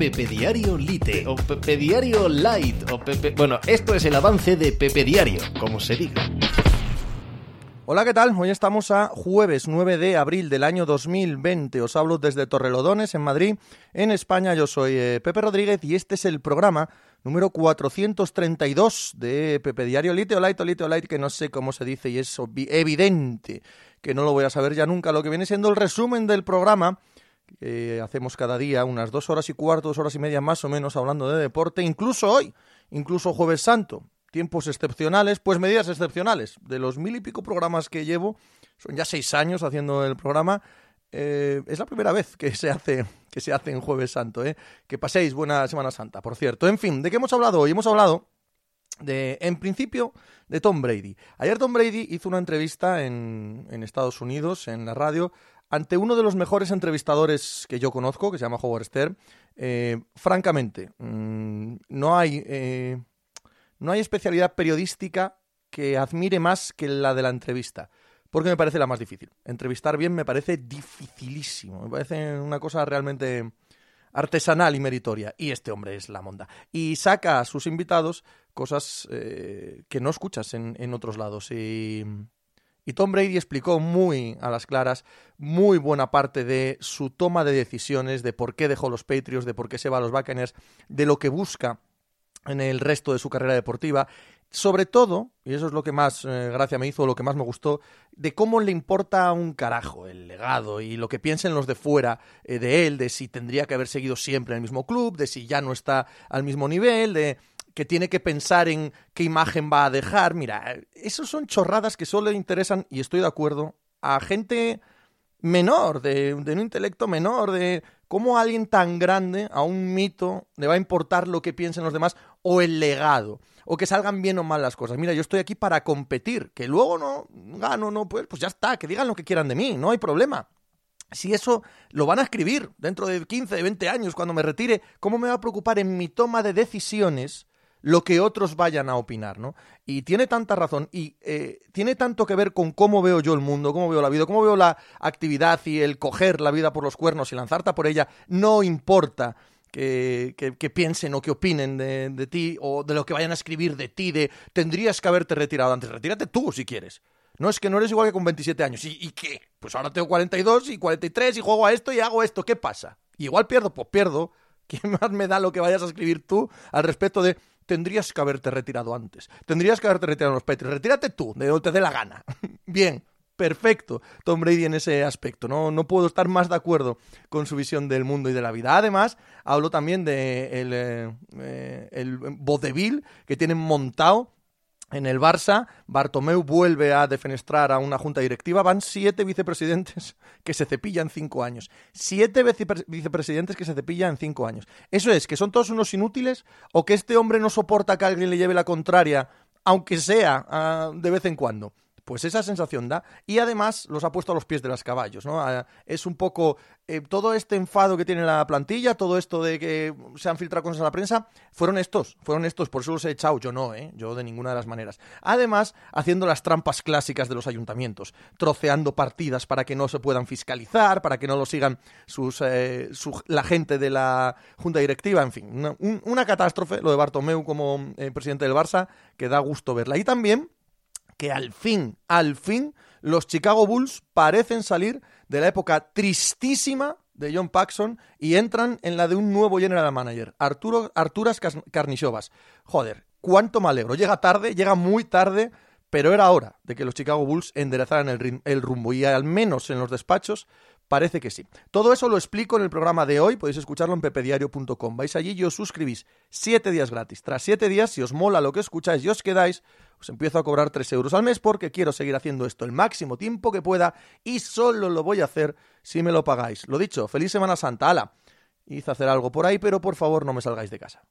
Pepe Diario Lite o Pepe Diario Light o Pepe... Bueno, esto es el avance de Pepe Diario, como se diga. Hola, ¿qué tal? Hoy estamos a jueves 9 de abril del año 2020. Os hablo desde Torrelodones, en Madrid, en España. Yo soy eh, Pepe Rodríguez y este es el programa número 432 de Pepe Diario Lite o Light o Lite o Light, que no sé cómo se dice y es evidente que no lo voy a saber ya nunca. Lo que viene siendo el resumen del programa que hacemos cada día, unas dos horas y cuarto, dos horas y media más o menos hablando de deporte, incluso hoy, incluso jueves santo tiempos excepcionales, pues medidas excepcionales. De los mil y pico programas que llevo, son ya seis años haciendo el programa, eh, es la primera vez que se hace que se hace en Jueves Santo, ¿eh? Que paséis buena Semana Santa, por cierto. En fin, ¿de qué hemos hablado hoy? Hemos hablado de, en principio, de Tom Brady. Ayer Tom Brady hizo una entrevista en, en Estados Unidos, en la radio, ante uno de los mejores entrevistadores que yo conozco, que se llama Howard Stern. Eh, francamente, mm, no hay eh, no hay especialidad periodística que admire más que la de la entrevista, porque me parece la más difícil. Entrevistar bien me parece dificilísimo, me parece una cosa realmente artesanal y meritoria. Y este hombre es la monda. Y saca a sus invitados cosas eh, que no escuchas en, en otros lados. Y, Tom Brady explicó muy a las claras, muy buena parte de su toma de decisiones, de por qué dejó los Patriots, de por qué se va a los Buccaneers, de lo que busca en el resto de su carrera deportiva. Sobre todo, y eso es lo que más eh, gracia me hizo, lo que más me gustó, de cómo le importa un carajo el legado y lo que piensen los de fuera eh, de él, de si tendría que haber seguido siempre en el mismo club, de si ya no está al mismo nivel, de que tiene que pensar en qué imagen va a dejar. Mira, esas son chorradas que solo interesan, y estoy de acuerdo, a gente menor, de, de un intelecto menor, de cómo a alguien tan grande, a un mito, le va a importar lo que piensen los demás o el legado, o que salgan bien o mal las cosas. Mira, yo estoy aquí para competir, que luego no gano, no, pues, pues ya está, que digan lo que quieran de mí, no hay problema. Si eso lo van a escribir dentro de 15, 20 años, cuando me retire, ¿cómo me va a preocupar en mi toma de decisiones lo que otros vayan a opinar, ¿no? Y tiene tanta razón y eh, tiene tanto que ver con cómo veo yo el mundo, cómo veo la vida, cómo veo la actividad y el coger la vida por los cuernos y lanzarte por ella, no importa. Que, que, piensen o que opinen de, ti o de lo que vayan a escribir de ti, de tendrías que haberte retirado antes, retírate tú si quieres. No es que no eres igual que con 27 años. ¿Y, ¿Y qué? Pues ahora tengo 42 y 43 y juego a esto y hago esto. ¿Qué pasa? Y igual pierdo, pues pierdo. ¿Quién más me da lo que vayas a escribir tú al respecto de tendrías que haberte retirado antes. Tendrías que haberte retirado los Patriots. Retírate tú, de donde te dé la gana. Bien, perfecto Tom Brady en ese aspecto. No, no puedo estar más de acuerdo con su visión del mundo y de la vida. Además, hablo también de el, eh, eh el vodevil que tienen montado en el Barça, Bartomeu vuelve a defenestrar a una junta directiva. Van siete vicepresidentes que se cepillan cinco años. Siete vicepresidentes que se cepillan cinco años. Eso es, que son todos unos inútiles o que este hombre no soporta que alguien le lleve la contraria, aunque sea uh, de vez en cuando. Pues esa sensación da. Y además los ha puesto a los pies de los caballos, ¿no? Es un poco eh, todo este enfado que tiene la plantilla, todo esto de que se han filtrado cosas a la prensa, fueron estos, fueron estos, por eso los he echado, yo no, ¿eh? Yo de ninguna de las maneras. Además, haciendo las trampas clásicas de los ayuntamientos, troceando partidas para que no se puedan fiscalizar, para que no lo sigan sus, eh, la gente de la junta directiva, en fin, una, una catástrofe, lo de Bartomeu como eh, presidente del Barça, que da gusto verla. Y también que al fin, al fin, los Chicago Bulls parecen salir de la época tristísima de John Paxson y entran en la de un nuevo general manager, Arturo, Arturas Karnisovas. Joder, cuánto me alegro. Llega tarde, llega muy tarde, pero era hora de que los Chicago Bulls enderezaran el, el rumbo y al menos en los despachos Parece que sí. Todo eso lo explico en el programa de hoy, podéis escucharlo en pepediario.com. Vais allí y os suscribís. Siete días gratis. Tras siete días, si os mola lo que escucháis y os quedáis, os empiezo a cobrar tres euros al mes porque quiero seguir haciendo esto el máximo tiempo que pueda y solo lo voy a hacer si me lo pagáis. Lo dicho, feliz Semana Santa. Ala, hice hacer algo por ahí, pero por favor no me salgáis de casa.